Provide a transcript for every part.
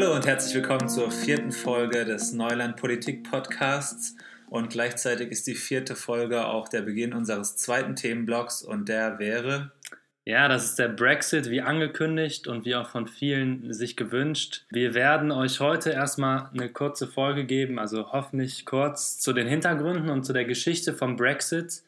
Hallo und herzlich willkommen zur vierten Folge des Neuland Politik Podcasts. Und gleichzeitig ist die vierte Folge auch der Beginn unseres zweiten Themenblocks und der wäre. Ja, das ist der Brexit, wie angekündigt und wie auch von vielen sich gewünscht. Wir werden euch heute erstmal eine kurze Folge geben, also hoffentlich kurz zu den Hintergründen und zu der Geschichte vom Brexit.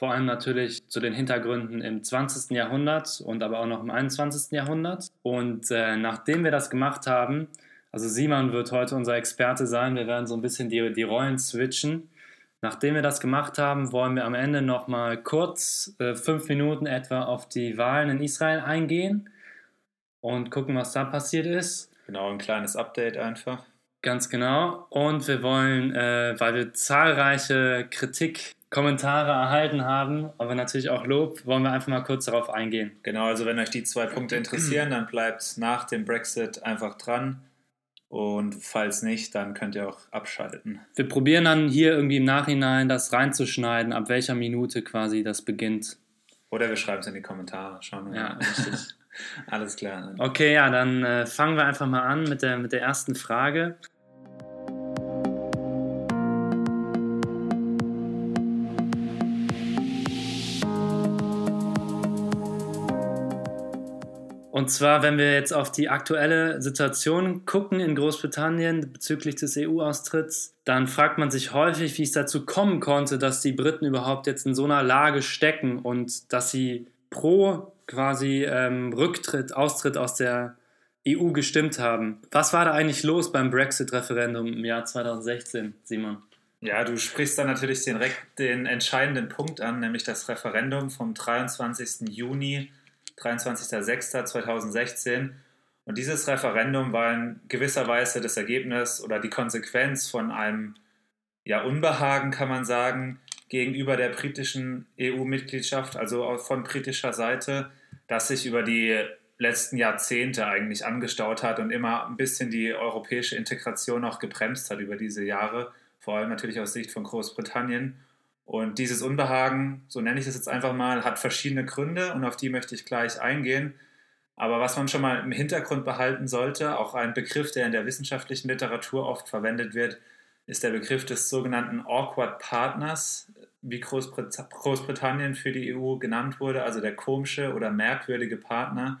Vor allem natürlich zu den Hintergründen im 20. Jahrhundert und aber auch noch im 21. Jahrhundert. Und äh, nachdem wir das gemacht haben, also Simon wird heute unser Experte sein, wir werden so ein bisschen die, die Rollen switchen. Nachdem wir das gemacht haben, wollen wir am Ende noch mal kurz, äh, fünf Minuten etwa, auf die Wahlen in Israel eingehen und gucken, was da passiert ist. Genau, ein kleines Update einfach. Ganz genau. Und wir wollen, äh, weil wir zahlreiche Kritik Kommentare erhalten haben, aber natürlich auch Lob, wollen wir einfach mal kurz darauf eingehen. Genau, also wenn euch die zwei Punkte interessieren, dann bleibt nach dem Brexit einfach dran. Und falls nicht, dann könnt ihr auch abschalten. Wir probieren dann hier irgendwie im Nachhinein das reinzuschneiden, ab welcher Minute quasi das beginnt. Oder wir schreiben es in die Kommentare. Schauen wir Ja, mal. richtig. Alles klar. Okay, ja, dann äh, fangen wir einfach mal an mit der, mit der ersten Frage. Und zwar, wenn wir jetzt auf die aktuelle Situation gucken in Großbritannien bezüglich des EU-Austritts, dann fragt man sich häufig, wie es dazu kommen konnte, dass die Briten überhaupt jetzt in so einer Lage stecken und dass sie pro quasi ähm, Rücktritt, Austritt aus der EU gestimmt haben. Was war da eigentlich los beim Brexit-Referendum im Jahr 2016, Simon? Ja, du sprichst da natürlich direkt den entscheidenden Punkt an, nämlich das Referendum vom 23. Juni, 23.06.2016. Und dieses Referendum war in gewisser Weise das Ergebnis oder die Konsequenz von einem ja, Unbehagen, kann man sagen, gegenüber der britischen EU-Mitgliedschaft, also von britischer Seite, das sich über die letzten Jahrzehnte eigentlich angestaut hat und immer ein bisschen die europäische Integration auch gebremst hat über diese Jahre, vor allem natürlich aus Sicht von Großbritannien. Und dieses Unbehagen, so nenne ich es jetzt einfach mal, hat verschiedene Gründe und auf die möchte ich gleich eingehen. Aber was man schon mal im Hintergrund behalten sollte, auch ein Begriff, der in der wissenschaftlichen Literatur oft verwendet wird, ist der Begriff des sogenannten Awkward Partners, wie Großbrit Großbritannien für die EU genannt wurde, also der komische oder merkwürdige Partner.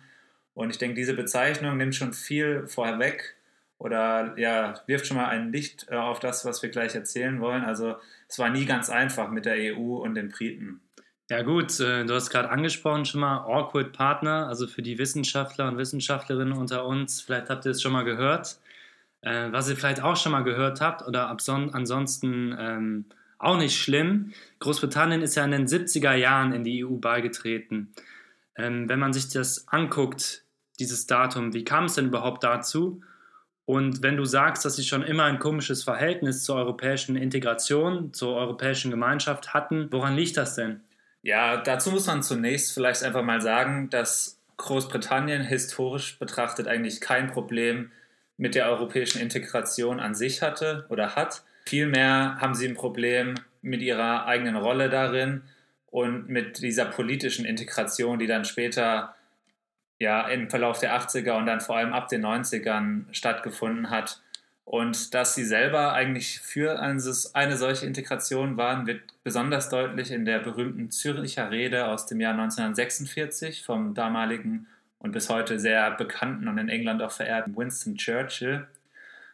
Und ich denke, diese Bezeichnung nimmt schon viel vorweg oder ja, wirft schon mal ein Licht äh, auf das, was wir gleich erzählen wollen. Also es war nie ganz einfach mit der EU und den Briten. Ja gut, äh, du hast gerade angesprochen schon mal Awkward Partner, also für die Wissenschaftler und Wissenschaftlerinnen unter uns, vielleicht habt ihr es schon mal gehört. Äh, was ihr vielleicht auch schon mal gehört habt oder ansonsten ähm, auch nicht schlimm, Großbritannien ist ja in den 70er Jahren in die EU beigetreten. Ähm, wenn man sich das anguckt, dieses Datum, wie kam es denn überhaupt dazu? Und wenn du sagst, dass sie schon immer ein komisches Verhältnis zur europäischen Integration, zur europäischen Gemeinschaft hatten, woran liegt das denn? Ja, dazu muss man zunächst vielleicht einfach mal sagen, dass Großbritannien historisch betrachtet eigentlich kein Problem mit der europäischen Integration an sich hatte oder hat. Vielmehr haben sie ein Problem mit ihrer eigenen Rolle darin und mit dieser politischen Integration, die dann später ja im Verlauf der 80er und dann vor allem ab den 90ern stattgefunden hat. Und dass sie selber eigentlich für eine, solche Integration waren, wird besonders deutlich in der berühmten Züricher Rede aus dem Jahr 1946 vom damaligen und bis heute sehr bekannten und in England auch verehrten Winston Churchill.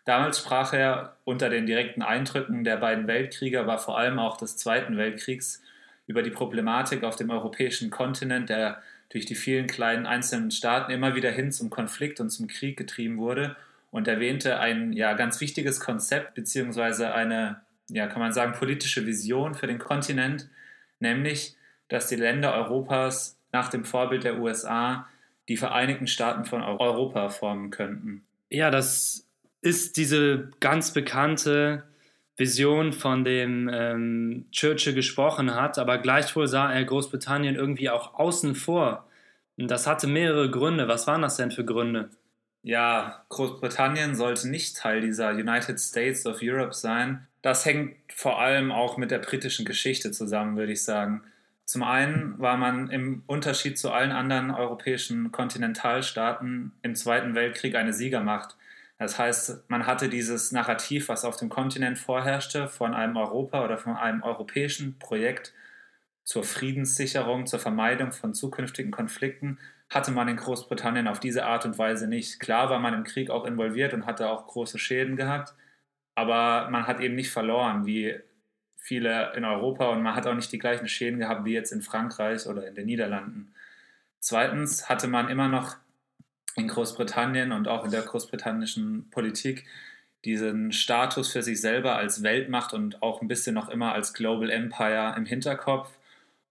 Damals sprach er unter den direkten Eindrücken der beiden Weltkriege, aber vor allem auch des Zweiten Weltkriegs über die Problematik auf dem europäischen Kontinent, der durch die vielen kleinen einzelnen Staaten immer wieder hin zum Konflikt und zum Krieg getrieben wurde und erwähnte ein ja, ganz wichtiges Konzept beziehungsweise eine, ja, kann man sagen, politische Vision für den Kontinent, nämlich, dass die Länder Europas nach dem Vorbild der USA die Vereinigten Staaten von Europa formen könnten. Ja, das ist diese ganz bekannte Vision, von dem ähm, Churchill gesprochen hat, aber gleichwohl sah er Großbritannien irgendwie auch außen vor. Und das hatte mehrere Gründe. Was waren das denn für Gründe? Ja, Großbritannien sollte nicht Teil dieser United States of Europe sein. Das hängt vor allem auch mit der britischen Geschichte zusammen, würde ich sagen. Zum einen war man im Unterschied zu allen anderen europäischen Kontinentalstaaten im Zweiten Weltkrieg eine Siegermacht. Das heißt, man hatte dieses Narrativ, was auf dem Kontinent vorherrschte, von einem Europa oder von einem europäischen Projekt zur Friedenssicherung, zur Vermeidung von zukünftigen Konflikten, hatte man in Großbritannien auf diese Art und Weise nicht. Klar war man im Krieg auch involviert und hatte auch große Schäden gehabt, aber man hat eben nicht verloren wie viele in Europa und man hat auch nicht die gleichen Schäden gehabt wie jetzt in Frankreich oder in den Niederlanden. Zweitens hatte man immer noch in Großbritannien und auch in der großbritannischen Politik diesen Status für sich selber als Weltmacht und auch ein bisschen noch immer als Global Empire im Hinterkopf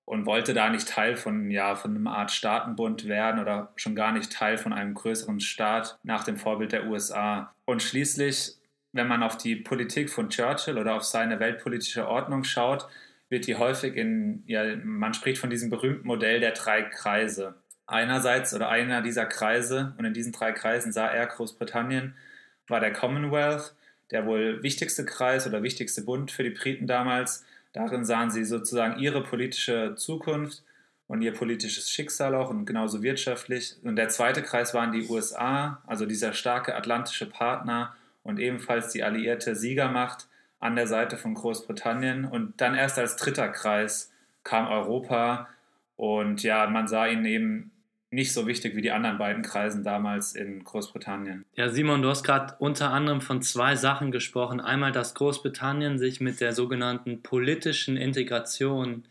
und wollte da nicht Teil von, ja, von einer Art Staatenbund werden oder schon gar nicht Teil von einem größeren Staat nach dem Vorbild der USA. Und schließlich, wenn man auf die Politik von Churchill oder auf seine weltpolitische Ordnung schaut, wird die häufig in, ja, man spricht von diesem berühmten Modell der drei Kreise. Einerseits oder einer dieser Kreise, und in diesen drei Kreisen sah er Großbritannien, war der Commonwealth, der wohl wichtigste Kreis oder wichtigste Bund für die Briten damals, Darin sahen sie sozusagen ihre politische Zukunft und ihr politisches Schicksal auch und genauso wirtschaftlich. Und der zweite Kreis waren die USA, also dieser starke atlantische Partner und ebenfalls die alliierte Siegermacht an der Seite von Großbritannien. Und dann erst als dritter Kreis kam Europa und ja, man sah ihn eben nicht so wichtig wie die anderen beiden Kreisen damals in Großbritannien. Ja, Simon, du hast gerade unter anderem von zwei Sachen gesprochen. Einmal, dass Großbritannien sich mit der sogenannten politischen Integration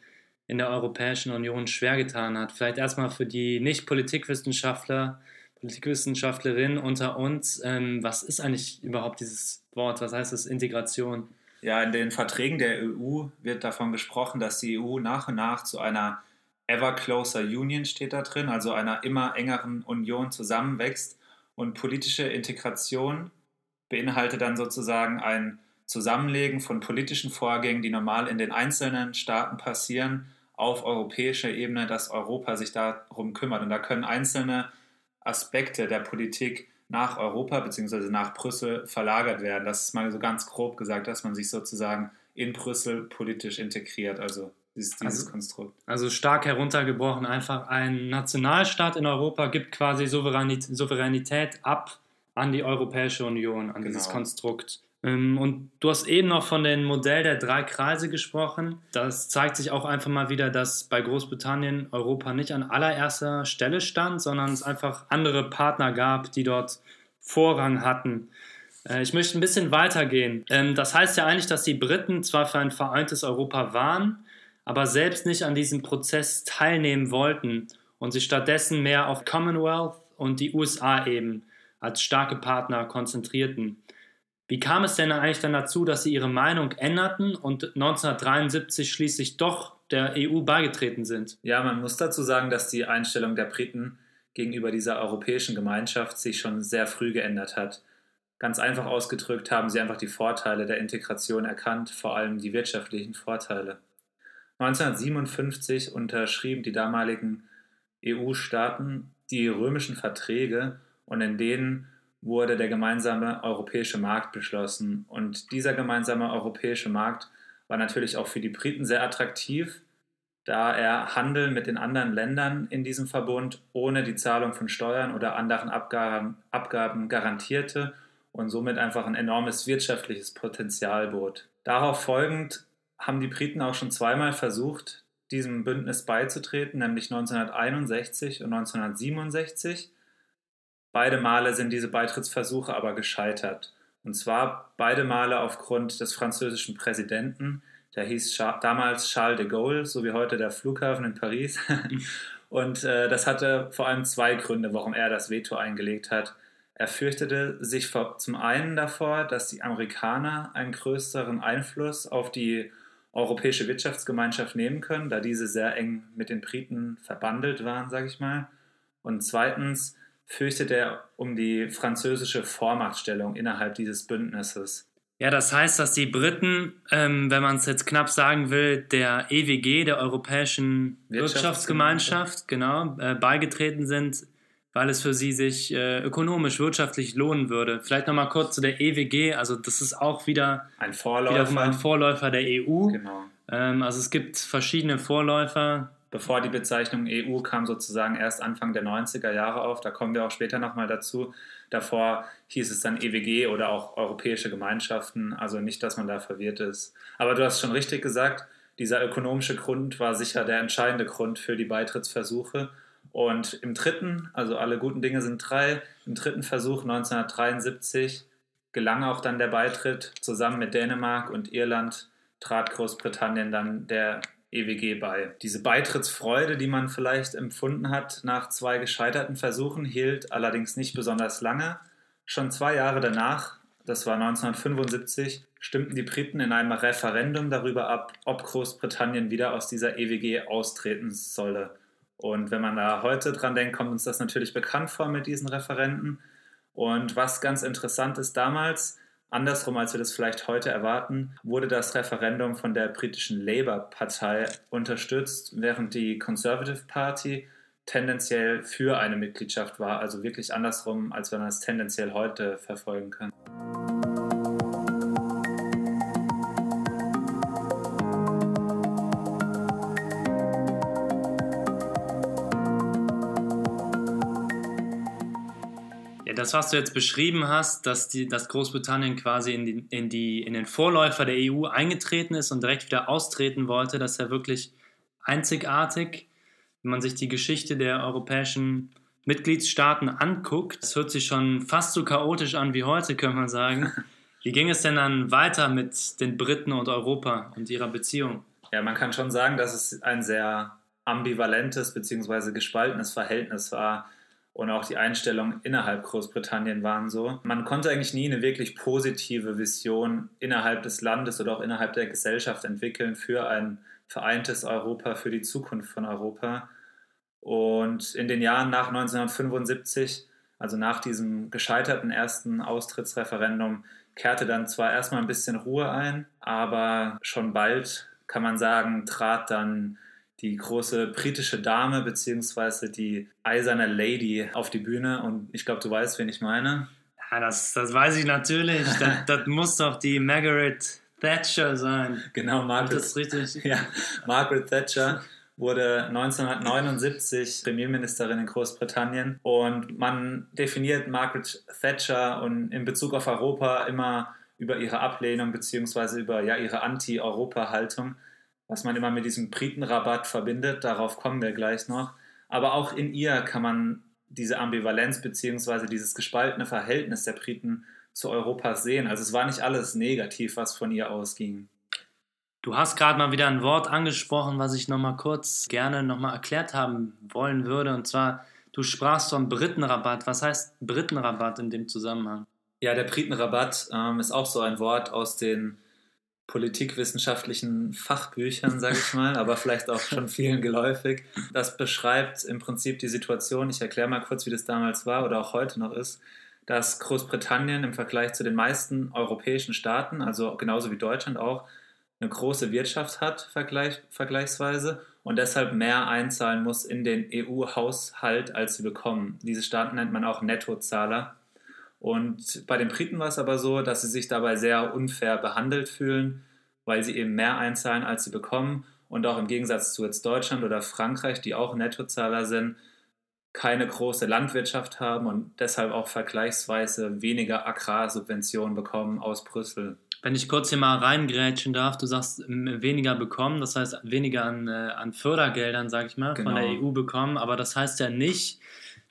in der Europäischen Union schwer getan hat. Vielleicht erstmal für die Nicht-Politikwissenschaftler, Politikwissenschaftlerinnen unter uns. Ähm, was ist eigentlich überhaupt dieses Wort? Was heißt das Integration? Ja, in den Verträgen der EU wird davon gesprochen, dass die EU nach und nach zu einer Ever Closer Union steht da drin, also einer immer engeren Union zusammenwächst. Und politische Integration beinhaltet dann sozusagen ein Zusammenlegen von politischen Vorgängen, die normal in den einzelnen Staaten passieren, auf europäischer Ebene, dass Europa sich darum kümmert. Und da können einzelne Aspekte der Politik nach Europa bzw. nach Brüssel verlagert werden. Das ist mal so ganz grob gesagt, dass man sich sozusagen in Brüssel politisch integriert. Also dieses, also, Konstrukt. Also stark heruntergebrochen, einfach ein Nationalstaat in Europa gibt quasi Souveränität, Souveränität ab an die Europäische Union, an genau. dieses Konstrukt. Ähm, und du hast eben noch von dem Modell der drei Kreise gesprochen. Das zeigt sich auch einfach mal wieder, dass bei Großbritannien Europa nicht an allererster Stelle stand, sondern es einfach andere Partner gab, die dort Vorrang hatten. Äh, ich möchte ein bisschen weitergehen. Ähm, das heißt ja eigentlich, dass die Briten zwar für ein vereintes Europa waren, aber selbst nicht an diesem Prozess teilnehmen wollten und sich stattdessen mehr auf Commonwealth und die USA eben als starke Partner konzentrierten. Wie kam es denn eigentlich dann dazu, dass sie ihre Meinung änderten und 1973 schließlich doch der EU beigetreten sind? Ja, man muss dazu sagen, dass die Einstellung der Briten gegenüber dieser europäischen Gemeinschaft sich schon sehr früh geändert hat. Ganz einfach ausgedrückt haben sie einfach die Vorteile der Integration erkannt, vor allem die wirtschaftlichen Vorteile. 1957 unterschrieben die damaligen EU-Staaten die römischen Verträge und in denen wurde der gemeinsame europäische Markt beschlossen. Und dieser gemeinsame europäische Markt war natürlich auch für die Briten sehr attraktiv, da er Handel mit den anderen Ländern in diesem Verbund ohne die Zahlung von Steuern oder anderen Abgaben, Abgaben garantierte und somit einfach ein enormes wirtschaftliches Potenzial bot. Darauf folgend haben die Briten auch schon zweimal versucht, diesem Bündnis beizutreten, nämlich 1961 und 1967. Beide Male sind diese Beitrittsversuche aber gescheitert. Und zwar beide Male aufgrund des französischen Präsidenten, der hieß damals Charles de Gaulle, so wie heute der Flughafen in Paris. Und äh, das hatte vor allem zwei Gründe, warum er das Veto eingelegt hat. Er fürchtete sich vor, zum einen davor, dass die Amerikaner einen größeren Einfluss auf die Europäische Wirtschaftsgemeinschaft nehmen können, da diese sehr eng mit den Briten verbandelt waren, sage ich mal. Und zweitens fürchtet er um die französische Vormachtstellung innerhalb dieses Bündnisses. Ja, das heißt, dass die Briten, ähm, wenn man es jetzt knapp sagen will, der EWG, der Europäischen Wirtschaftsgemeinschaft, genau, äh, beigetreten sind, weil es für sie sich äh, ökonomisch, wirtschaftlich lohnen würde. Vielleicht nochmal kurz zu der EWG, also das ist auch wieder ein Vorläufer, ein Vorläufer der EU. Genau. Ähm, also es gibt verschiedene Vorläufer. bevor die Bezeichnung EU kam sozusagen erst Anfang der 90er Jahre auf. Da kommen wir auch später nochmal dazu. Davor hieß es dann EWG oder auch Europäische Gemeinschaften. Also nicht, dass man da verwirrt ist. Aber du hast schon richtig gesagt, dieser ökonomische Grund war sicher der entscheidende Grund für die Beitrittsversuche. Und im dritten, also alle guten Dinge sind drei, im dritten Versuch 1973 gelang auch dann der Beitritt. Zusammen mit Dänemark und Irland trat Großbritannien dann der EWG bei. Diese Beitrittsfreude, die man vielleicht empfunden hat nach zwei gescheiterten Versuchen, hielt allerdings nicht besonders lange. Schon zwei Jahre danach, das war 1975, stimmten die Briten in einem Referendum darüber ab, ob Großbritannien wieder aus dieser EWG austreten solle. Und wenn man da heute dran denkt, kommt uns das natürlich bekannt vor mit diesen Referenden. Und was ganz interessant ist damals, andersrum als wir das vielleicht heute erwarten, wurde das Referendum von der britischen Labour-Partei unterstützt, während die Conservative Party tendenziell für eine Mitgliedschaft war, also wirklich andersrum, als wenn man es tendenziell heute verfolgen kann. Das, was du jetzt beschrieben hast, dass, die, dass Großbritannien quasi in, die, in, die, in den Vorläufer der EU eingetreten ist und direkt wieder austreten wollte, das ist ja wirklich einzigartig. Wenn man sich die Geschichte der europäischen Mitgliedstaaten anguckt, das hört sich schon fast so chaotisch an wie heute, könnte man sagen. Wie ging es denn dann weiter mit den Briten und Europa und ihrer Beziehung? Ja, man kann schon sagen, dass es ein sehr ambivalentes bzw. gespaltenes Verhältnis war und auch die Einstellungen innerhalb Großbritannien waren so. Man konnte eigentlich nie eine wirklich positive Vision innerhalb des Landes oder auch innerhalb der Gesellschaft entwickeln für ein vereintes Europa, für die Zukunft von Europa. Und in den Jahren nach 1975, also nach diesem gescheiterten ersten Austrittsreferendum, kehrte dann zwar erstmal ein bisschen Ruhe ein, aber schon bald, kann man sagen, trat dann die große britische Dame beziehungsweise die eiserne Lady auf die Bühne und ich glaube, du weißt, wen ich meine. Ja, das, das weiß ich natürlich. das, das muss doch die Margaret Thatcher sein. Genau, Margaret. Das richtig. Ja, Margaret Thatcher wurde 1979 Premierministerin in Großbritannien und man definiert Margaret Thatcher und in Bezug auf Europa immer über ihre Ablehnung beziehungsweise über ja, ihre Anti-Europa-Haltung was man immer mit diesem Britenrabatt verbindet, darauf kommen wir gleich noch. Aber auch in ihr kann man diese Ambivalenz bzw. dieses gespaltene Verhältnis der Briten zu Europa sehen. Also es war nicht alles negativ, was von ihr ausging. Du hast gerade mal wieder ein Wort angesprochen, was ich nochmal kurz gerne nochmal erklärt haben wollen würde. Und zwar, du sprachst vom Britenrabatt. Was heißt Britenrabatt in dem Zusammenhang? Ja, der Britenrabatt ähm, ist auch so ein Wort aus den politikwissenschaftlichen Fachbüchern, sage ich mal, aber vielleicht auch schon vielen geläufig. Das beschreibt im Prinzip die Situation, ich erkläre mal kurz, wie das damals war oder auch heute noch ist, dass Großbritannien im Vergleich zu den meisten europäischen Staaten, also genauso wie Deutschland auch, eine große Wirtschaft hat, vergleich, vergleichsweise, und deshalb mehr einzahlen muss in den EU-Haushalt, als sie bekommen. Diese Staaten nennt man auch Nettozahler. Und bei den Briten war es aber so, dass sie sich dabei sehr unfair behandelt fühlen, weil sie eben mehr einzahlen, als sie bekommen. Und auch im Gegensatz zu jetzt Deutschland oder Frankreich, die auch Nettozahler sind, keine große Landwirtschaft haben und deshalb auch vergleichsweise weniger Agrarsubventionen bekommen aus Brüssel. Wenn ich kurz hier mal reingrätschen darf, du sagst weniger bekommen, das heißt weniger an, äh, an Fördergeldern, sag ich mal, genau. von der EU bekommen, aber das heißt ja nicht,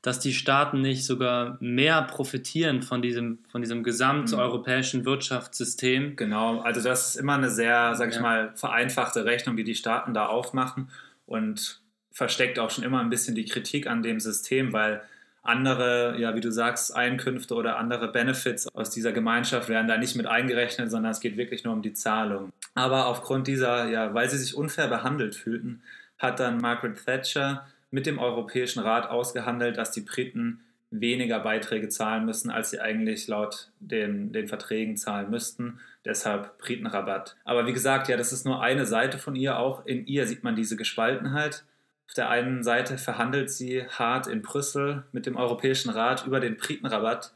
dass die Staaten nicht sogar mehr profitieren von diesem, von diesem gesamteuropäischen mhm. Wirtschaftssystem. Genau, also das ist immer eine sehr, sag ich ja. mal, vereinfachte Rechnung, die die Staaten da aufmachen und versteckt auch schon immer ein bisschen die Kritik an dem System, weil andere, ja, wie du sagst, Einkünfte oder andere Benefits aus dieser Gemeinschaft werden da nicht mit eingerechnet, sondern es geht wirklich nur um die Zahlung. Aber aufgrund dieser, ja, weil sie sich unfair behandelt fühlten, hat dann Margaret Thatcher mit dem Europäischen Rat ausgehandelt, dass die Briten weniger Beiträge zahlen müssen, als sie eigentlich laut den, den Verträgen zahlen müssten. Deshalb Britenrabatt. Aber wie gesagt, ja, das ist nur eine Seite von ihr. Auch in ihr sieht man diese Gespaltenheit. Auf der einen Seite verhandelt sie hart in Brüssel mit dem Europäischen Rat über den Britenrabatt.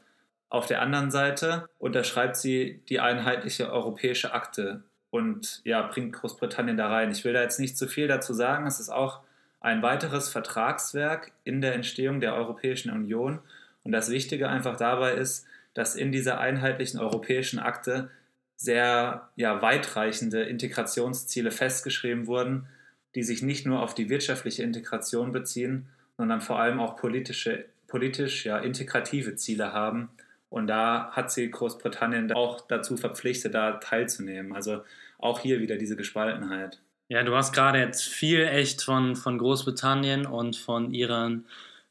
Auf der anderen Seite unterschreibt sie die einheitliche europäische Akte und ja, bringt Großbritannien da rein. Ich will da jetzt nicht zu viel dazu sagen. Es ist auch ein weiteres Vertragswerk in der Entstehung der Europäischen Union. Und das Wichtige einfach dabei ist, dass in dieser einheitlichen europäischen Akte sehr ja, weitreichende Integrationsziele festgeschrieben wurden, die sich nicht nur auf die wirtschaftliche Integration beziehen, sondern vor allem auch politische, politisch ja, integrative Ziele haben. Und da hat sie Großbritannien auch dazu verpflichtet, da teilzunehmen. Also auch hier wieder diese Gespaltenheit. Ja, du hast gerade jetzt viel echt von, von Großbritannien und von ihren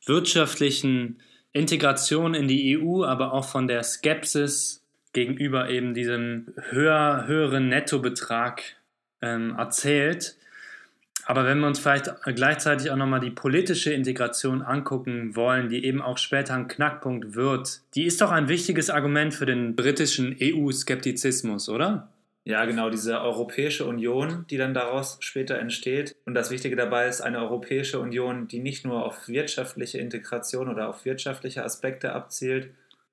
wirtschaftlichen Integration in die EU, aber auch von der Skepsis gegenüber eben diesem höher, höheren Nettobetrag ähm, erzählt. Aber wenn wir uns vielleicht gleichzeitig auch nochmal die politische Integration angucken wollen, die eben auch später ein Knackpunkt wird, die ist doch ein wichtiges Argument für den britischen EU-Skeptizismus, oder? Ja, genau, diese Europäische Union, die dann daraus später entsteht. Und das Wichtige dabei ist eine Europäische Union, die nicht nur auf wirtschaftliche Integration oder auf wirtschaftliche Aspekte abzielt,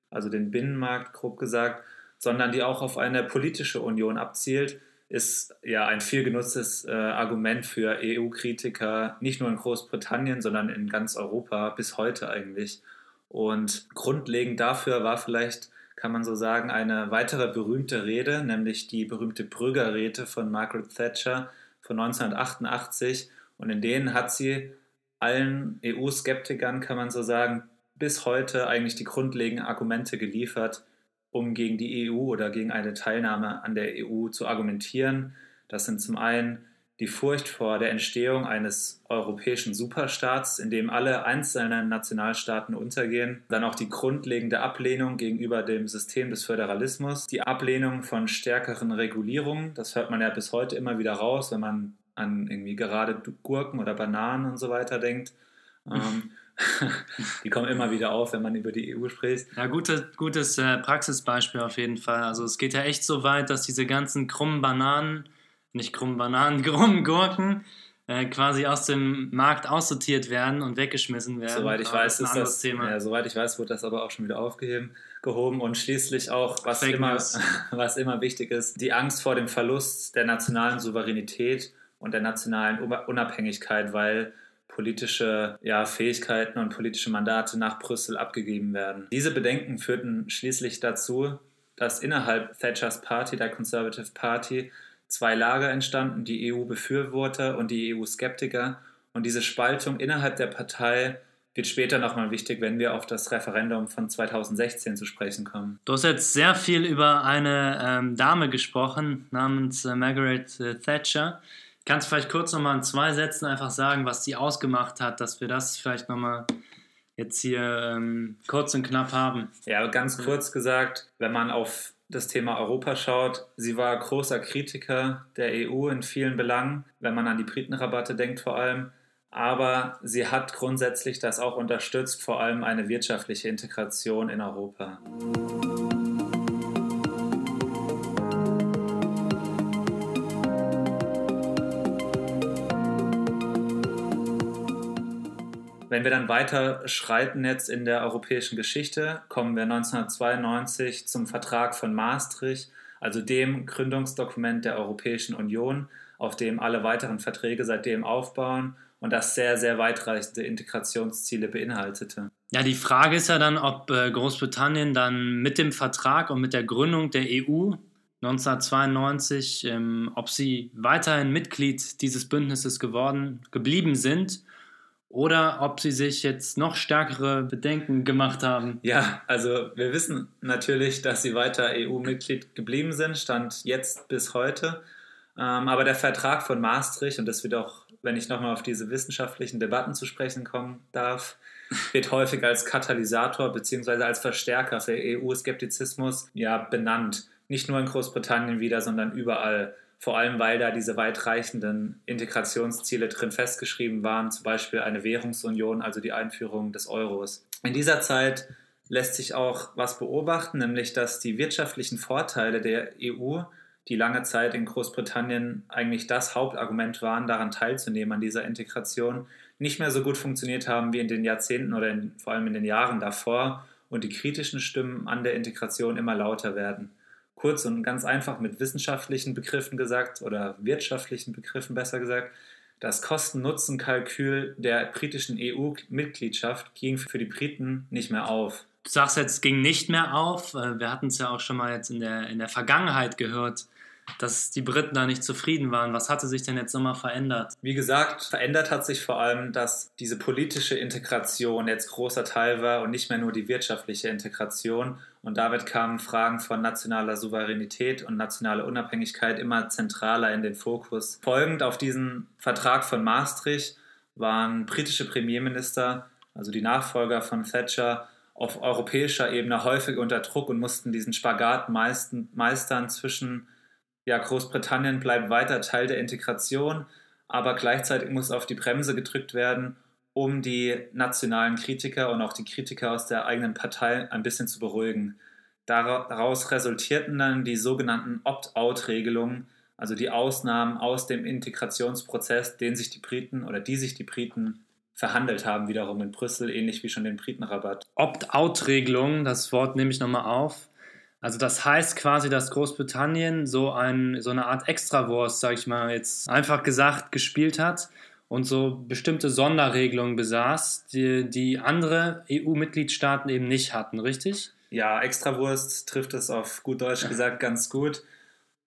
also den Binnenmarkt grob gesagt, sondern die auch auf eine politische Union abzielt, ist ja ein viel genutztes äh, Argument für EU-Kritiker, nicht nur in Großbritannien, sondern in ganz Europa bis heute eigentlich. Und grundlegend dafür war vielleicht, kann man so sagen, eine weitere berühmte Rede, nämlich die berühmte Brügger-Rede von Margaret Thatcher von 1988. Und in denen hat sie allen EU-Skeptikern, kann man so sagen, bis heute eigentlich die grundlegenden Argumente geliefert, um gegen die EU oder gegen eine Teilnahme an der EU zu argumentieren. Das sind zum einen die Furcht vor der Entstehung eines europäischen Superstaats, in dem alle einzelnen Nationalstaaten untergehen, dann auch die grundlegende Ablehnung gegenüber dem System des Föderalismus, die Ablehnung von stärkeren Regulierungen, das hört man ja bis heute immer wieder raus, wenn man an irgendwie gerade Gurken oder Bananen und so weiter denkt. Ähm, die kommen immer wieder auf, wenn man über die EU spricht. Ja, gute, gutes äh, Praxisbeispiel auf jeden Fall. Also es geht ja echt so weit, dass diese ganzen krummen Bananen, nicht krummen Bananen, krummen Gurken, äh, quasi aus dem Markt aussortiert werden und weggeschmissen werden. Soweit ich weiß, ist das, Thema. Ja, soweit ich weiß, wurde das aber auch schon wieder aufgeheben, gehoben und schließlich auch, was immer, was immer wichtig ist, die Angst vor dem Verlust der nationalen Souveränität und der nationalen Unabhängigkeit, weil politische ja, Fähigkeiten und politische Mandate nach Brüssel abgegeben werden. Diese Bedenken führten schließlich dazu, dass innerhalb Thatchers Party, der Conservative Party, zwei Lager entstanden, die EU-Befürworter und die EU-Skeptiker. Und diese Spaltung innerhalb der Partei wird später nochmal wichtig, wenn wir auf das Referendum von 2016 zu sprechen kommen. Du hast jetzt sehr viel über eine ähm, Dame gesprochen namens äh, Margaret äh, Thatcher. Kannst du vielleicht kurz nochmal in zwei Sätzen einfach sagen, was die ausgemacht hat, dass wir das vielleicht nochmal jetzt hier ähm, kurz und knapp haben? Ja, ganz kurz gesagt, wenn man auf das Thema Europa schaut, sie war großer Kritiker der EU in vielen Belangen, wenn man an die Britenrabatte denkt vor allem. Aber sie hat grundsätzlich das auch unterstützt, vor allem eine wirtschaftliche Integration in Europa. Wenn wir dann weiter schreiten jetzt in der europäischen Geschichte, kommen wir 1992 zum Vertrag von Maastricht, also dem Gründungsdokument der Europäischen Union, auf dem alle weiteren Verträge seitdem aufbauen und das sehr, sehr weitreichende Integrationsziele beinhaltete. Ja, die Frage ist ja dann, ob äh, Großbritannien dann mit dem Vertrag und mit der Gründung der EU 1992, ähm, ob sie weiterhin Mitglied dieses Bündnisses geworden, geblieben sind oder ob sie sich jetzt noch stärkere Bedenken gemacht haben. Ja, also wir wissen natürlich, dass sie weiter EU-Mitglied geblieben sind, stand jetzt bis heute. Ähm, aber der Vertrag von Maastricht, und das wird auch, wenn ich nochmal auf diese wissenschaftlichen Debatten zu sprechen kommen darf, wird häufig als Katalysator bzw. als Verstärker für EU-Skeptizismus ja, benannt. Nicht nur in Großbritannien wieder, sondern überall vor allem weil da diese weitreichenden Integrationsziele drin festgeschrieben waren, zum Beispiel eine Währungsunion, also die Einführung des Euros. In dieser Zeit lässt sich auch was beobachten, nämlich dass die wirtschaftlichen Vorteile der EU, die lange Zeit in Großbritannien eigentlich das Hauptargument waren, daran teilzunehmen an dieser Integration, nicht mehr so gut funktioniert haben wie in den Jahrzehnten oder in, vor allem in den Jahren davor und die kritischen Stimmen an der Integration immer lauter werden kurz und ganz einfach mit wissenschaftlichen Begriffen gesagt oder wirtschaftlichen Begriffen besser gesagt, Das Kosten-Nutzen-Kalkül der britischen EU-Mitgliedschaft ging für die Briten nicht mehr auf. Du sagst jetzt, es ging nicht mehr auf. Äh, wir hatten es ja auch schon mal jetzt in der, in der Vergangenheit gehört, dass die Briten da nicht zufrieden waren. Was hatte sich denn jetzt nochmal verändert? Wie gesagt, verändert hat sich vor allem, dass diese politische Integration jetzt großer Teil war und nicht mehr nur die wirtschaftliche Integration. Und damit kamen Fragen von nationaler Souveränität und nationaler Unabhängigkeit immer zentraler in den Fokus. Folgend auf diesen Vertrag von Maastricht waren britische Premierminister, also die Nachfolger von Thatcher, auf europäischer Ebene häufig unter Druck und mussten diesen Spagat meistern zwischen ja, Großbritannien bleibt weiter Teil der Integration, aber gleichzeitig muss auf die Bremse gedrückt werden, um die nationalen Kritiker und auch die Kritiker aus der eigenen Partei ein bisschen zu beruhigen. Daraus resultierten dann die sogenannten Opt-out-Regelungen, also die Ausnahmen aus dem Integrationsprozess, den sich die Briten oder die sich die Briten verhandelt haben, wiederum in Brüssel, ähnlich wie schon den Britenrabatt. Opt-out-Regelung, das Wort nehme ich nochmal auf. Also das heißt quasi, dass Großbritannien so, ein, so eine Art Extrawurst, sage ich mal jetzt einfach gesagt, gespielt hat und so bestimmte Sonderregelungen besaß, die, die andere EU-Mitgliedstaaten eben nicht hatten, richtig? Ja, Extrawurst trifft es auf gut Deutsch gesagt ganz gut.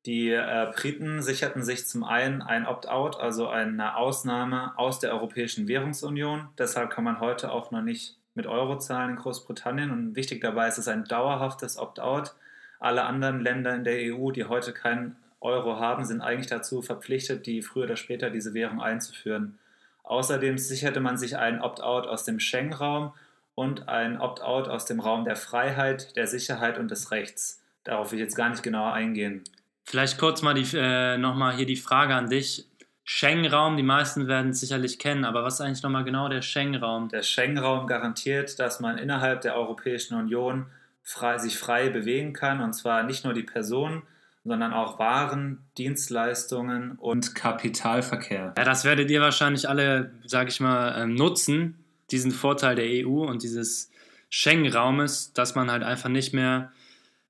Die äh, Briten sicherten sich zum einen ein Opt-out, also eine Ausnahme aus der Europäischen Währungsunion. Deshalb kann man heute auch noch nicht mit Euro zahlen in Großbritannien. Und wichtig dabei ist es ein dauerhaftes Opt-out. Alle anderen Länder in der EU, die heute keinen Euro haben, sind eigentlich dazu verpflichtet, die früher oder später diese Währung einzuführen. Außerdem sicherte man sich ein Opt-out aus dem Schengen-Raum und ein Opt-out aus dem Raum der Freiheit, der Sicherheit und des Rechts. Darauf will ich jetzt gar nicht genauer eingehen. Vielleicht kurz mal die, äh, nochmal hier die Frage an dich. Schengen-Raum, die meisten werden es sicherlich kennen, aber was ist eigentlich nochmal genau der Schengen-Raum? Der Schengen-Raum garantiert, dass man innerhalb der Europäischen Union frei, sich frei bewegen kann und zwar nicht nur die Personen, sondern auch Waren, Dienstleistungen und Kapitalverkehr. Ja, das werdet ihr wahrscheinlich alle, sage ich mal, ähm, nutzen, diesen Vorteil der EU und dieses Schengen-Raumes, dass man halt einfach nicht mehr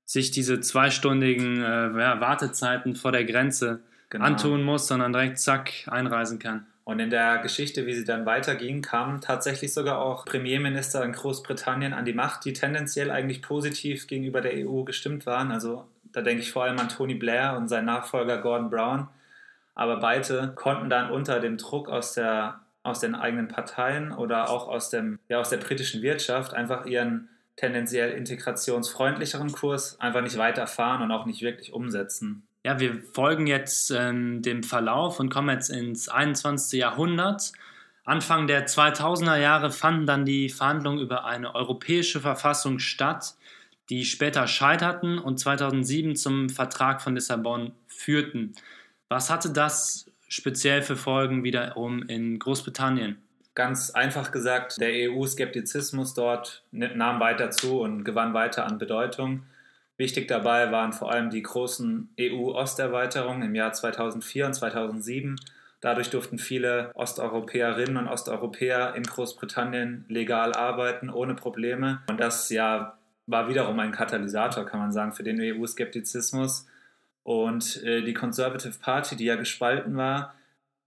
sich diese zweistündigen äh, ja, Wartezeiten vor der Grenze genau. antun muss, sondern direkt zack einreisen kann. Und in der Geschichte, wie sie dann weiterging, kamen tatsächlich sogar auch Premierminister in Großbritannien an die Macht, die tendenziell eigentlich positiv gegenüber der EU gestimmt waren. Also da denke ich vor allem an Tony Blair und seinen Nachfolger Gordon Brown. Aber beide konnten dann unter dem Druck aus, der, aus den eigenen Parteien oder auch aus, dem, ja, aus der britischen Wirtschaft einfach ihren tendenziell integrationsfreundlicheren Kurs einfach nicht weiterfahren und auch nicht wirklich umsetzen. Ja, wir folgen jetzt ähm, dem Verlauf und kommen jetzt ins 21. Jahrhundert. Anfang der 2000er Jahre fanden dann die Verhandlungen über eine europäische Verfassung statt, die später scheiterten und 2007 zum Vertrag von Lissabon führten. Was hatte das speziell für Folgen wiederum in Großbritannien? Ganz einfach gesagt, der EU-Skeptizismus dort nahm weiter zu und gewann weiter an Bedeutung. Wichtig dabei waren vor allem die großen EU-Osterweiterungen im Jahr 2004 und 2007. Dadurch durften viele Osteuropäerinnen und Osteuropäer in Großbritannien legal arbeiten, ohne Probleme. Und das ja war wiederum ein Katalysator, kann man sagen, für den EU-Skeptizismus. Und äh, die Conservative Party, die ja gespalten war,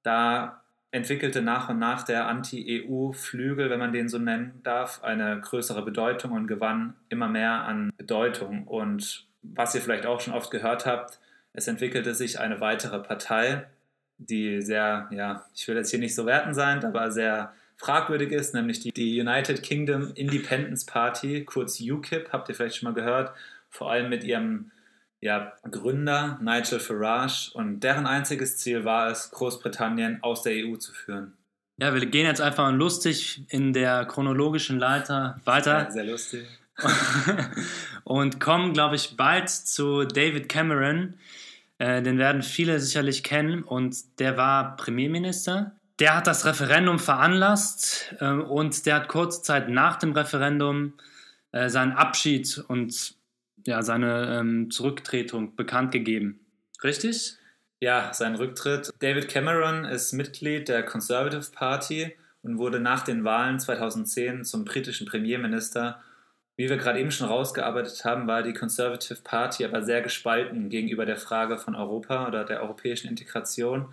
da entwickelte nach und nach der Anti-EU-Flügel, wenn man den so nennen darf, eine größere Bedeutung und gewann immer mehr an Bedeutung. Und was ihr vielleicht auch schon oft gehört habt, es entwickelte sich eine weitere Partei, die sehr, ja, ich will jetzt hier nicht so werten sein, aber sehr fragwürdig ist, nämlich die, die United Kingdom Independence Party, kurz UKIP, habt ihr vielleicht schon mal gehört, vor allem mit ihrem ja, Gründer Nigel Farage und deren einziges Ziel war es, Großbritannien aus der EU zu führen. Ja, wir gehen jetzt einfach lustig in der chronologischen Leiter weiter. Ja, sehr lustig. und kommen, glaube ich, bald zu David Cameron. Äh, den werden viele sicherlich kennen und der war Premierminister. Der hat das Referendum veranlasst äh, und der hat kurze Zeit nach dem Referendum äh, seinen Abschied und ja, seine ähm, Zurücktretung bekannt gegeben. Richtig? Ja, sein Rücktritt. David Cameron ist Mitglied der Conservative Party und wurde nach den Wahlen 2010 zum britischen Premierminister. Wie wir gerade eben schon rausgearbeitet haben, war die Conservative Party aber sehr gespalten gegenüber der Frage von Europa oder der europäischen Integration.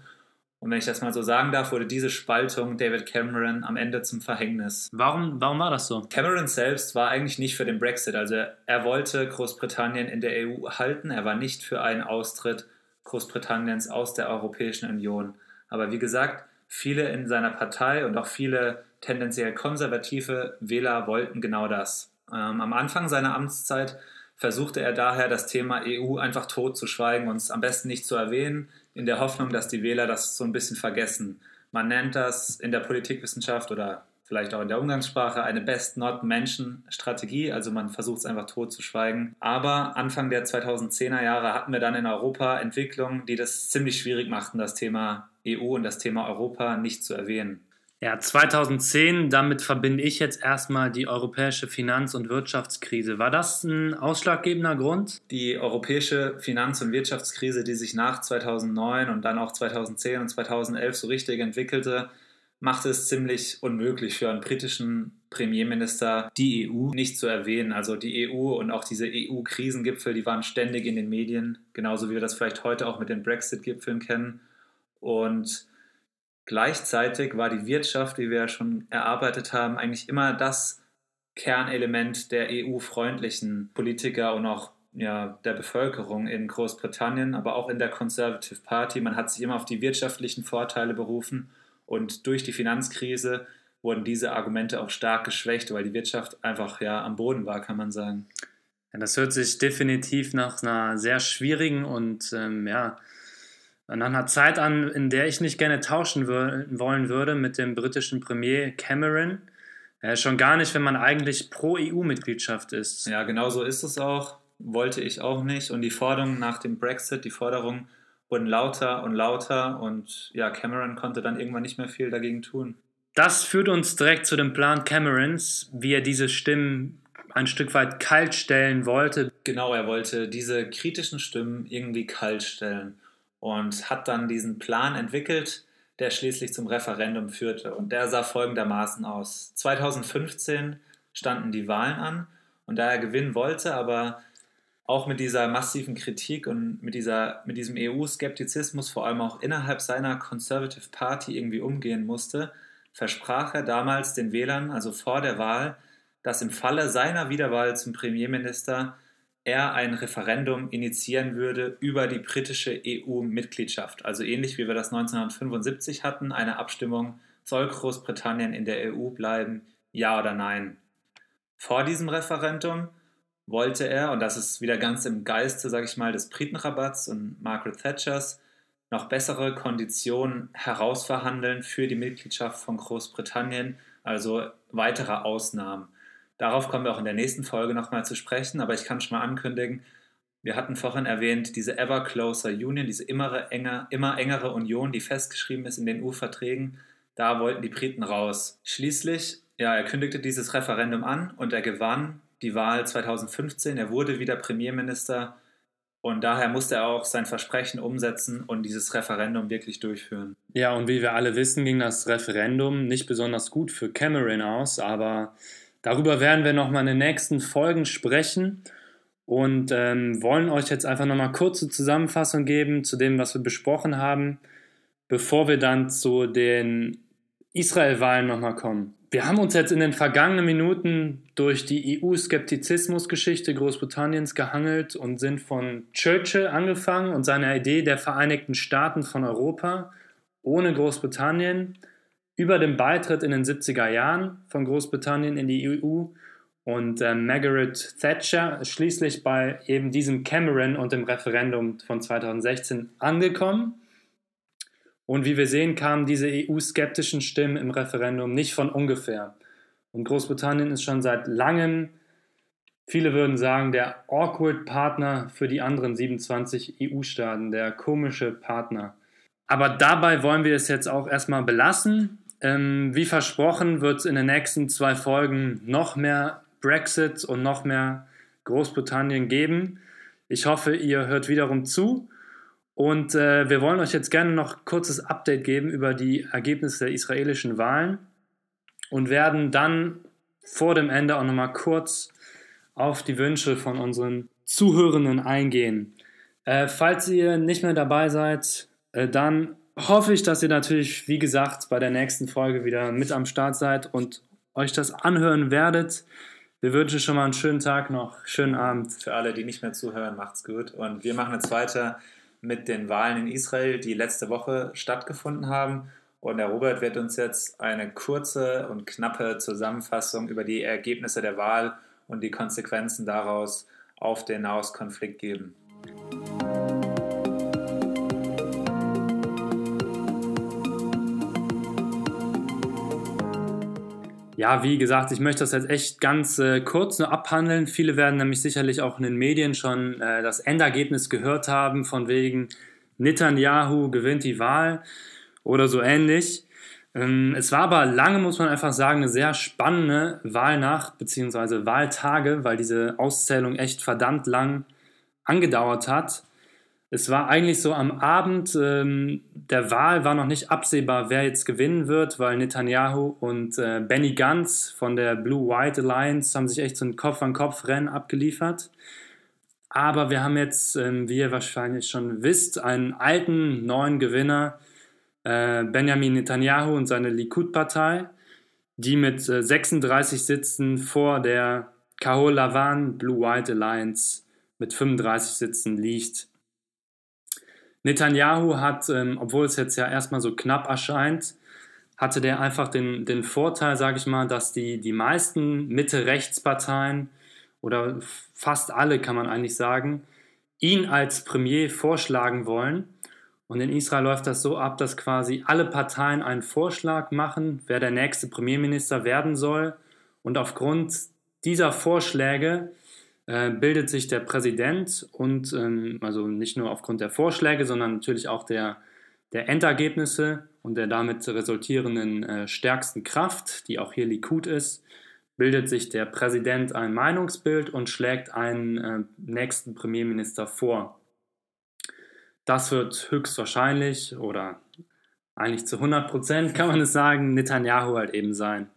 Und wenn ich das mal so sagen darf, wurde diese Spaltung David Cameron am Ende zum Verhängnis. Warum, warum war das so? Cameron selbst war eigentlich nicht für den Brexit. Also er wollte Großbritannien in der EU halten. Er war nicht für einen Austritt Großbritanniens aus der Europäischen Union. Aber wie gesagt, viele in seiner Partei und auch viele tendenziell konservative Wähler wollten genau das. Ähm, am Anfang seiner Amtszeit versuchte er daher, das Thema EU einfach tot zu schweigen und es am besten nicht zu erwähnen, in der Hoffnung, dass die Wähler das so ein bisschen vergessen. Man nennt das in der Politikwissenschaft oder vielleicht auch in der Umgangssprache eine Best-Not-Mention-Strategie, also man versucht es einfach tot zu schweigen. Aber Anfang der 2010er Jahre hatten wir dann in Europa Entwicklungen, die das ziemlich schwierig machten, das Thema EU und das Thema Europa nicht zu erwähnen. Ja, 2010, damit verbinde ich jetzt erstmal die europäische Finanz- und Wirtschaftskrise. War das ein ausschlaggebender Grund? Die europäische Finanz- und Wirtschaftskrise, die sich nach 2009 und dann auch 2010 und 2011 so richtig entwickelte, machte es ziemlich unmöglich für einen britischen Premierminister, die EU nicht zu erwähnen. Also die EU und auch diese EU-Krisengipfel, die waren ständig in den Medien, genauso wie wir das vielleicht heute auch mit den Brexit-Gipfeln kennen. Und Gleichzeitig war die Wirtschaft, wie wir ja schon erarbeitet haben, eigentlich immer das Kernelement der EU-freundlichen Politiker und auch ja, der Bevölkerung in Großbritannien, aber auch in der Conservative Party. Man hat sich immer auf die wirtschaftlichen Vorteile berufen und durch die Finanzkrise wurden diese Argumente auch stark geschwächt, weil die Wirtschaft einfach ja am Boden war, kann man sagen. Ja, das hört sich definitiv nach einer sehr schwierigen und ähm, ja, nach einer Zeit an, in der ich nicht gerne tauschen wollen würde mit dem britischen Premier Cameron. Äh, schon gar nicht, wenn man eigentlich pro EU-Mitgliedschaft ist. Ja, genau so ist es auch. Wollte ich auch nicht. Und die Forderungen nach dem Brexit, die Forderungen wurden lauter und lauter. Und ja, Cameron konnte dann irgendwann nicht mehr viel dagegen tun. Das führt uns direkt zu dem Plan Camerons, wie er diese Stimmen ein Stück weit kalt stellen wollte. Genau, er wollte diese kritischen Stimmen irgendwie kalt stellen und hat dann diesen Plan entwickelt, der schließlich zum Referendum führte. Und der sah folgendermaßen aus. 2015 standen die Wahlen an und da er gewinnen wollte, aber auch mit dieser massiven Kritik und mit, dieser, mit diesem EU-Skeptizismus vor allem auch innerhalb seiner Conservative Party irgendwie umgehen musste, versprach er damals den Wählern, also vor der Wahl, dass im Falle seiner Wiederwahl zum Premierminister er ein Referendum initiieren würde über die britische EU-Mitgliedschaft. Also ähnlich wie wir das 1975 hatten, eine Abstimmung, soll Großbritannien in der EU bleiben, ja oder nein. Vor diesem Referendum wollte er, und das ist wieder ganz im Geiste, sage ich mal, des Britenrabatts und Margaret Thatchers, noch bessere Konditionen herausverhandeln für die Mitgliedschaft von Großbritannien, also weitere Ausnahmen. Darauf kommen wir auch in der nächsten Folge nochmal zu sprechen, aber ich kann schon mal ankündigen, wir hatten vorhin erwähnt, diese Ever Closer Union, diese immer, enger, immer engere Union, die festgeschrieben ist in den EU-Verträgen, da wollten die Briten raus. Schließlich, ja, er kündigte dieses Referendum an und er gewann die Wahl 2015. Er wurde wieder Premierminister und daher musste er auch sein Versprechen umsetzen und dieses Referendum wirklich durchführen. Ja, und wie wir alle wissen, ging das Referendum nicht besonders gut für Cameron aus, aber Darüber werden wir nochmal in den nächsten Folgen sprechen und ähm, wollen euch jetzt einfach nochmal kurze Zusammenfassung geben zu dem, was wir besprochen haben, bevor wir dann zu den Israel-Wahlen nochmal kommen. Wir haben uns jetzt in den vergangenen Minuten durch die EU-Skeptizismus-Geschichte Großbritanniens gehangelt und sind von Churchill angefangen und seiner Idee der Vereinigten Staaten von Europa ohne Großbritannien über den Beitritt in den 70er Jahren von Großbritannien in die EU und äh, Margaret Thatcher schließlich bei eben diesem Cameron und dem Referendum von 2016 angekommen. Und wie wir sehen, kamen diese EU-skeptischen Stimmen im Referendum nicht von ungefähr. Und Großbritannien ist schon seit langem, viele würden sagen, der awkward Partner für die anderen 27 EU-Staaten, der komische Partner. Aber dabei wollen wir es jetzt auch erstmal belassen. Ähm, wie versprochen wird es in den nächsten zwei Folgen noch mehr Brexit und noch mehr Großbritannien geben. Ich hoffe, ihr hört wiederum zu. Und äh, wir wollen euch jetzt gerne noch ein kurzes Update geben über die Ergebnisse der israelischen Wahlen und werden dann vor dem Ende auch nochmal kurz auf die Wünsche von unseren Zuhörenden eingehen. Äh, falls ihr nicht mehr dabei seid, äh, dann hoffe ich, dass ihr natürlich, wie gesagt, bei der nächsten Folge wieder mit am Start seid und euch das anhören werdet. Wir wünschen schon mal einen schönen Tag noch, schönen Abend. Für alle, die nicht mehr zuhören, macht's gut. Und wir machen jetzt weiter mit den Wahlen in Israel, die letzte Woche stattgefunden haben. Und der Robert wird uns jetzt eine kurze und knappe Zusammenfassung über die Ergebnisse der Wahl und die Konsequenzen daraus auf den Nahostkonflikt geben. Ja, wie gesagt, ich möchte das jetzt echt ganz äh, kurz nur abhandeln. Viele werden nämlich sicherlich auch in den Medien schon äh, das Endergebnis gehört haben, von wegen Netanyahu gewinnt die Wahl oder so ähnlich. Ähm, es war aber lange, muss man einfach sagen, eine sehr spannende Wahlnacht bzw. Wahltage, weil diese Auszählung echt verdammt lang angedauert hat. Es war eigentlich so am Abend ähm, der Wahl war noch nicht absehbar, wer jetzt gewinnen wird, weil Netanyahu und äh, Benny Gantz von der Blue-White Alliance haben sich echt so ein Kopf-an-Kopf-Rennen abgeliefert. Aber wir haben jetzt, ähm, wie ihr wahrscheinlich schon wisst, einen alten neuen Gewinner, äh, Benjamin Netanyahu und seine Likud-Partei, die mit äh, 36 Sitzen vor der Kahol Lavan Blue-White Alliance mit 35 Sitzen liegt. Netanyahu hat, ähm, obwohl es jetzt ja erstmal so knapp erscheint, hatte der einfach den, den Vorteil, sage ich mal, dass die, die meisten Mitte-Rechts-Parteien oder fast alle, kann man eigentlich sagen, ihn als Premier vorschlagen wollen. Und in Israel läuft das so ab, dass quasi alle Parteien einen Vorschlag machen, wer der nächste Premierminister werden soll. Und aufgrund dieser Vorschläge äh, bildet sich der Präsident und ähm, also nicht nur aufgrund der Vorschläge, sondern natürlich auch der, der Endergebnisse und der damit resultierenden äh, stärksten Kraft, die auch hier Likud ist, bildet sich der Präsident ein Meinungsbild und schlägt einen äh, nächsten Premierminister vor. Das wird höchstwahrscheinlich oder eigentlich zu 100 Prozent kann man es sagen, Netanyahu halt eben sein.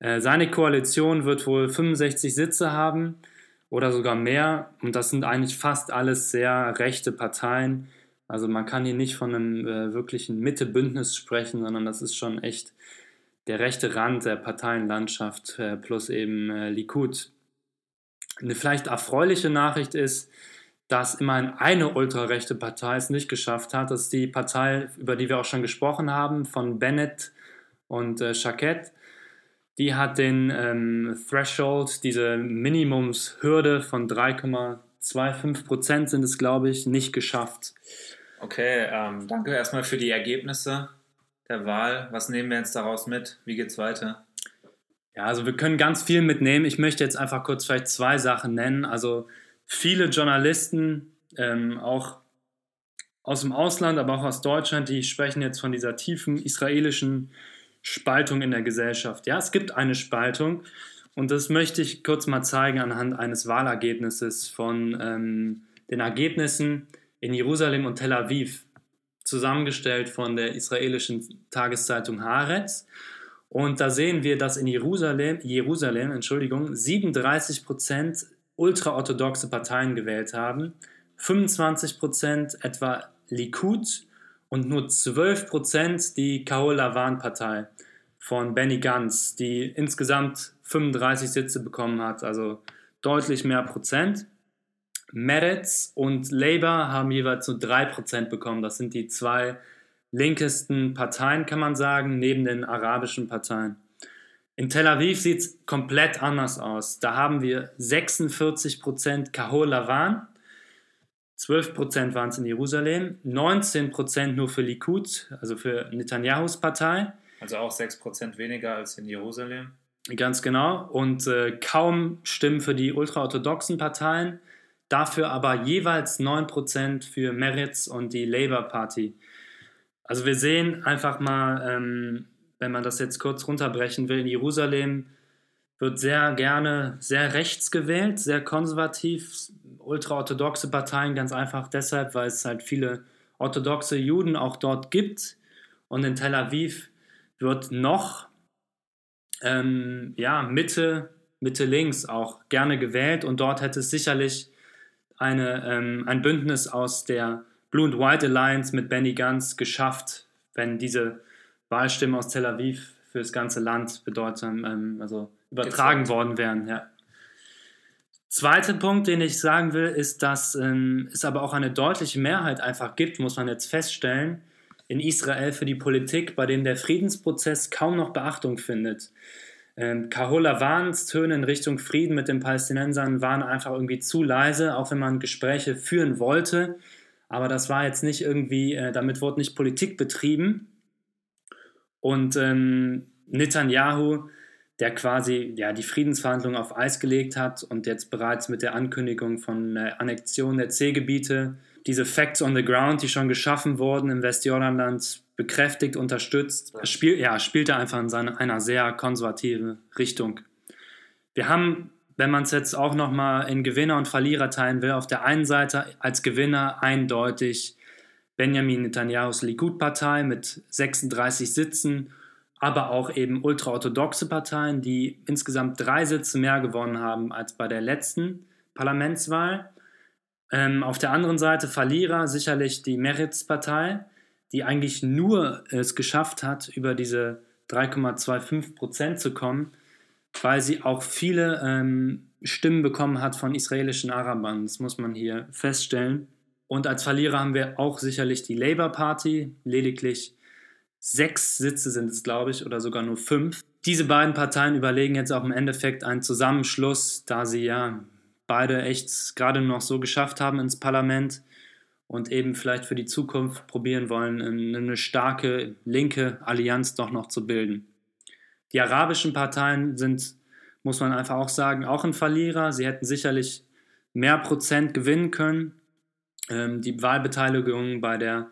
Äh, seine Koalition wird wohl 65 Sitze haben oder sogar mehr. Und das sind eigentlich fast alles sehr rechte Parteien. Also man kann hier nicht von einem äh, wirklichen Mitte-Bündnis sprechen, sondern das ist schon echt der rechte Rand der Parteienlandschaft äh, plus eben äh, Likud. Eine vielleicht erfreuliche Nachricht ist, dass immerhin eine ultrarechte Partei es nicht geschafft hat. Das ist die Partei, über die wir auch schon gesprochen haben, von Bennett und äh, Schakett die hat den ähm, Threshold, diese Minimumshürde von 3,25 Prozent sind es, glaube ich, nicht geschafft. Okay, ähm, danke erstmal für die Ergebnisse der Wahl. Was nehmen wir jetzt daraus mit? Wie geht's weiter? Ja, also wir können ganz viel mitnehmen. Ich möchte jetzt einfach kurz vielleicht zwei Sachen nennen. Also viele Journalisten, ähm, auch aus dem Ausland, aber auch aus Deutschland, die sprechen jetzt von dieser tiefen israelischen Spaltung in der Gesellschaft. Ja, es gibt eine Spaltung und das möchte ich kurz mal zeigen anhand eines Wahlergebnisses von ähm, den Ergebnissen in Jerusalem und Tel Aviv, zusammengestellt von der israelischen Tageszeitung Haaretz. Und da sehen wir, dass in Jerusalem, Jerusalem Entschuldigung, 37 Prozent ultraorthodoxe Parteien gewählt haben, 25 Prozent etwa Likud und nur 12 Prozent die Kahol-Lavan-Partei von Benny Gantz, die insgesamt 35 Sitze bekommen hat, also deutlich mehr Prozent. Meretz und Labour haben jeweils nur 3 Prozent bekommen. Das sind die zwei linkesten Parteien, kann man sagen, neben den arabischen Parteien. In Tel Aviv sieht es komplett anders aus. Da haben wir 46 Prozent Kahol Lavan 12% waren es in Jerusalem, 19% nur für Likud, also für Netanyahus Partei. Also auch 6% weniger als in Jerusalem. Ganz genau. Und äh, kaum Stimmen für die ultraorthodoxen Parteien, dafür aber jeweils 9% für Meretz und die Labour Party. Also wir sehen einfach mal, ähm, wenn man das jetzt kurz runterbrechen will, in Jerusalem wird sehr gerne sehr rechts gewählt, sehr konservativ, ultraorthodoxe Parteien ganz einfach deshalb, weil es halt viele orthodoxe Juden auch dort gibt. Und in Tel Aviv wird noch ähm, ja, Mitte, Mitte links auch gerne gewählt und dort hätte es sicherlich eine, ähm, ein Bündnis aus der Blue and White Alliance mit Benny Gantz geschafft, wenn diese Wahlstimmen aus Tel Aviv für das ganze Land bedeutsam, ähm, also übertragen worden wären. Ja. Zweiter Punkt, den ich sagen will, ist, dass ähm, es aber auch eine deutliche Mehrheit einfach gibt, muss man jetzt feststellen, in Israel für die Politik, bei dem der Friedensprozess kaum noch Beachtung findet. Ähm, Kahola Wans Töne in Richtung Frieden mit den Palästinensern waren einfach irgendwie zu leise, auch wenn man Gespräche führen wollte. Aber das war jetzt nicht irgendwie, äh, damit wurde nicht Politik betrieben. Und ähm, Netanyahu, der quasi ja, die Friedensverhandlungen auf Eis gelegt hat und jetzt bereits mit der Ankündigung von der Annexion der C-Gebiete diese Facts on the Ground, die schon geschaffen wurden im Westjordanland, bekräftigt, unterstützt, spiel, ja, spielt er einfach in seine, einer sehr konservativen Richtung. Wir haben, wenn man es jetzt auch nochmal in Gewinner und Verlierer teilen will, auf der einen Seite als Gewinner eindeutig Benjamin Netanyahus Likud-Partei mit 36 Sitzen, aber auch eben ultraorthodoxe Parteien, die insgesamt drei Sitze mehr gewonnen haben als bei der letzten Parlamentswahl. Ähm, auf der anderen Seite Verlierer sicherlich die Meretz-Partei, die eigentlich nur es geschafft hat, über diese 3,25 Prozent zu kommen, weil sie auch viele ähm, Stimmen bekommen hat von israelischen Arabern. Das muss man hier feststellen. Und als Verlierer haben wir auch sicherlich die Labour Party, lediglich sechs Sitze sind es, glaube ich, oder sogar nur fünf. Diese beiden Parteien überlegen jetzt auch im Endeffekt einen Zusammenschluss, da sie ja beide echt gerade noch so geschafft haben ins Parlament und eben vielleicht für die Zukunft probieren wollen, eine starke linke Allianz doch noch zu bilden. Die arabischen Parteien sind, muss man einfach auch sagen, auch ein Verlierer. Sie hätten sicherlich mehr Prozent gewinnen können. Ähm, die Wahlbeteiligung bei der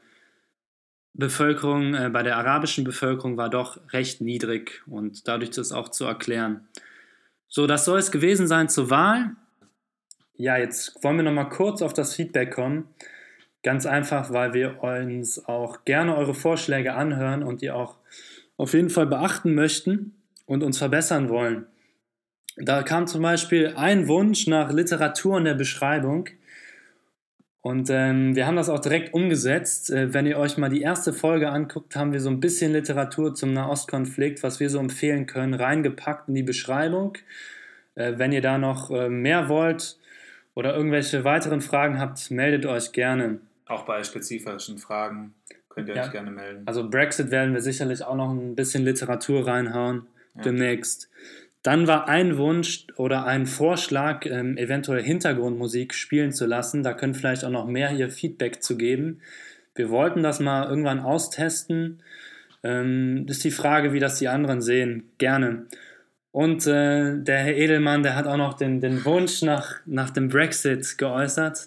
Bevölkerung, äh, bei der arabischen Bevölkerung war doch recht niedrig und dadurch ist auch zu erklären. So, das soll es gewesen sein zur Wahl. Ja, jetzt wollen wir noch mal kurz auf das Feedback kommen. Ganz einfach, weil wir uns auch gerne eure Vorschläge anhören und die auch auf jeden Fall beachten möchten und uns verbessern wollen. Da kam zum Beispiel ein Wunsch nach Literatur in der Beschreibung. Und ähm, wir haben das auch direkt umgesetzt. Äh, wenn ihr euch mal die erste Folge anguckt, haben wir so ein bisschen Literatur zum Nahostkonflikt, was wir so empfehlen können, reingepackt in die Beschreibung. Äh, wenn ihr da noch äh, mehr wollt, oder irgendwelche weiteren Fragen habt, meldet euch gerne. Auch bei spezifischen Fragen könnt ihr ja. euch gerne melden. Also Brexit werden wir sicherlich auch noch ein bisschen Literatur reinhauen ja. demnächst. Dann war ein Wunsch oder ein Vorschlag, ähm, eventuell Hintergrundmusik spielen zu lassen. Da können vielleicht auch noch mehr hier Feedback zu geben. Wir wollten das mal irgendwann austesten. Ähm, ist die Frage, wie das die anderen sehen. Gerne. Und äh, der Herr Edelmann, der hat auch noch den, den Wunsch nach, nach dem Brexit geäußert.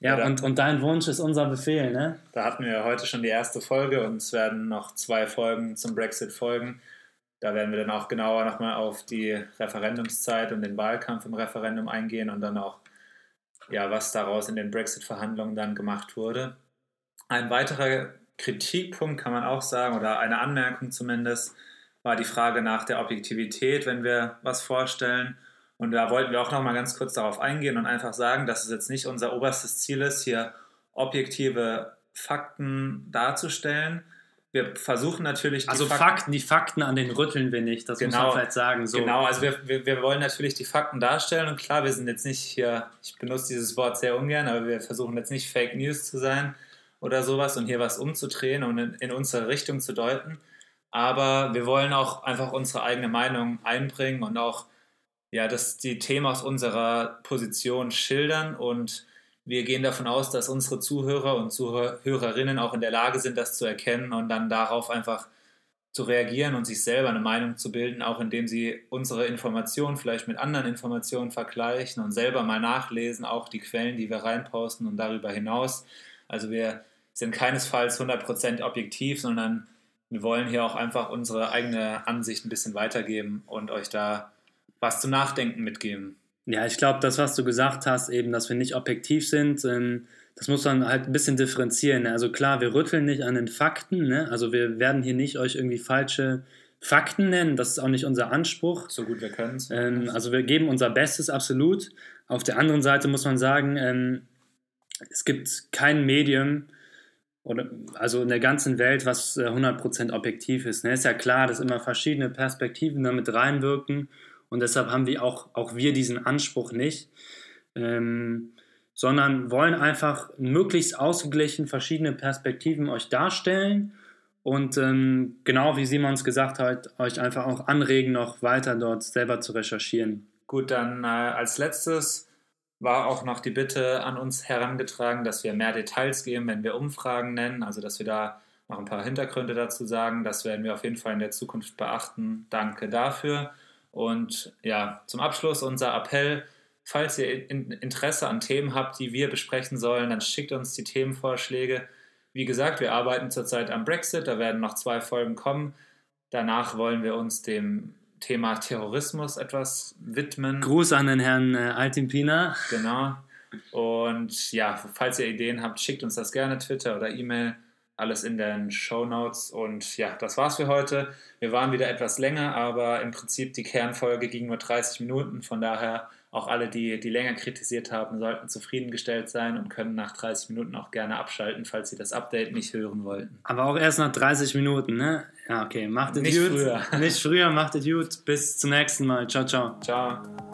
Ja, ja und, und dein Wunsch ist unser Befehl, ne? Da hatten wir heute schon die erste Folge und es werden noch zwei Folgen zum Brexit folgen. Da werden wir dann auch genauer nochmal auf die Referendumszeit und den Wahlkampf im Referendum eingehen und dann auch, ja, was daraus in den Brexit-Verhandlungen dann gemacht wurde. Ein weiterer Kritikpunkt kann man auch sagen, oder eine Anmerkung zumindest, war die Frage nach der Objektivität, wenn wir was vorstellen. Und da wollten wir auch noch mal ganz kurz darauf eingehen und einfach sagen, dass es jetzt nicht unser oberstes Ziel ist, hier objektive Fakten darzustellen. Wir versuchen natürlich die also Fakten, Fakten, die Fakten an den rütteln wir nicht, das genau, muss man genau. vielleicht sagen. So. Genau, also wir, wir, wir wollen natürlich die Fakten darstellen und klar, wir sind jetzt nicht hier, ich benutze dieses Wort sehr ungern, aber wir versuchen jetzt nicht Fake News zu sein oder sowas und hier was umzudrehen und in, in unsere Richtung zu deuten, aber wir wollen auch einfach unsere eigene Meinung einbringen und auch ja, dass die Themen aus unserer Position schildern und wir gehen davon aus, dass unsere Zuhörer und Zuhörerinnen auch in der Lage sind, das zu erkennen und dann darauf einfach zu reagieren und sich selber eine Meinung zu bilden, auch indem sie unsere Informationen vielleicht mit anderen Informationen vergleichen und selber mal nachlesen, auch die Quellen, die wir reinposten und darüber hinaus. Also wir sind keinesfalls 100% objektiv, sondern wir wollen hier auch einfach unsere eigene Ansicht ein bisschen weitergeben und euch da was zum Nachdenken mitgeben. Ja, ich glaube, das, was du gesagt hast, eben, dass wir nicht objektiv sind, ähm, das muss man halt ein bisschen differenzieren. Ne? Also klar, wir rütteln nicht an den Fakten, ne? also wir werden hier nicht euch irgendwie falsche Fakten nennen, das ist auch nicht unser Anspruch. So gut wir können es. Ähm, also wir geben unser Bestes absolut. Auf der anderen Seite muss man sagen, ähm, es gibt kein Medium, oder, also in der ganzen Welt, was 100% äh, objektiv ist. Ne? Ist ja klar, dass immer verschiedene Perspektiven damit reinwirken und deshalb haben wir auch, auch wir diesen Anspruch nicht, ähm, sondern wollen einfach möglichst ausgeglichen verschiedene Perspektiven euch darstellen und ähm, genau wie Simons gesagt hat, euch einfach auch anregen, noch weiter dort selber zu recherchieren. Gut, dann äh, als letztes war auch noch die Bitte an uns herangetragen, dass wir mehr Details geben, wenn wir Umfragen nennen, also dass wir da noch ein paar Hintergründe dazu sagen. Das werden wir auf jeden Fall in der Zukunft beachten. Danke dafür. Und ja, zum Abschluss unser Appell. Falls ihr Interesse an Themen habt, die wir besprechen sollen, dann schickt uns die Themenvorschläge. Wie gesagt, wir arbeiten zurzeit am Brexit, da werden noch zwei Folgen kommen. Danach wollen wir uns dem Thema Terrorismus etwas widmen. Gruß an den Herrn äh, Altimpina. Genau. Und ja, falls ihr Ideen habt, schickt uns das gerne Twitter oder E-Mail. Alles in den Show Notes. Und ja, das war's für heute. Wir waren wieder etwas länger, aber im Prinzip die Kernfolge ging nur 30 Minuten. Von daher auch alle, die, die länger kritisiert haben, sollten zufriedengestellt sein und können nach 30 Minuten auch gerne abschalten, falls sie das Update nicht hören wollten. Aber auch erst nach 30 Minuten, ne? Ja, okay. Macht es Nicht gut. früher. Nicht früher, macht es gut. Bis zum nächsten Mal. Ciao, ciao. Ciao.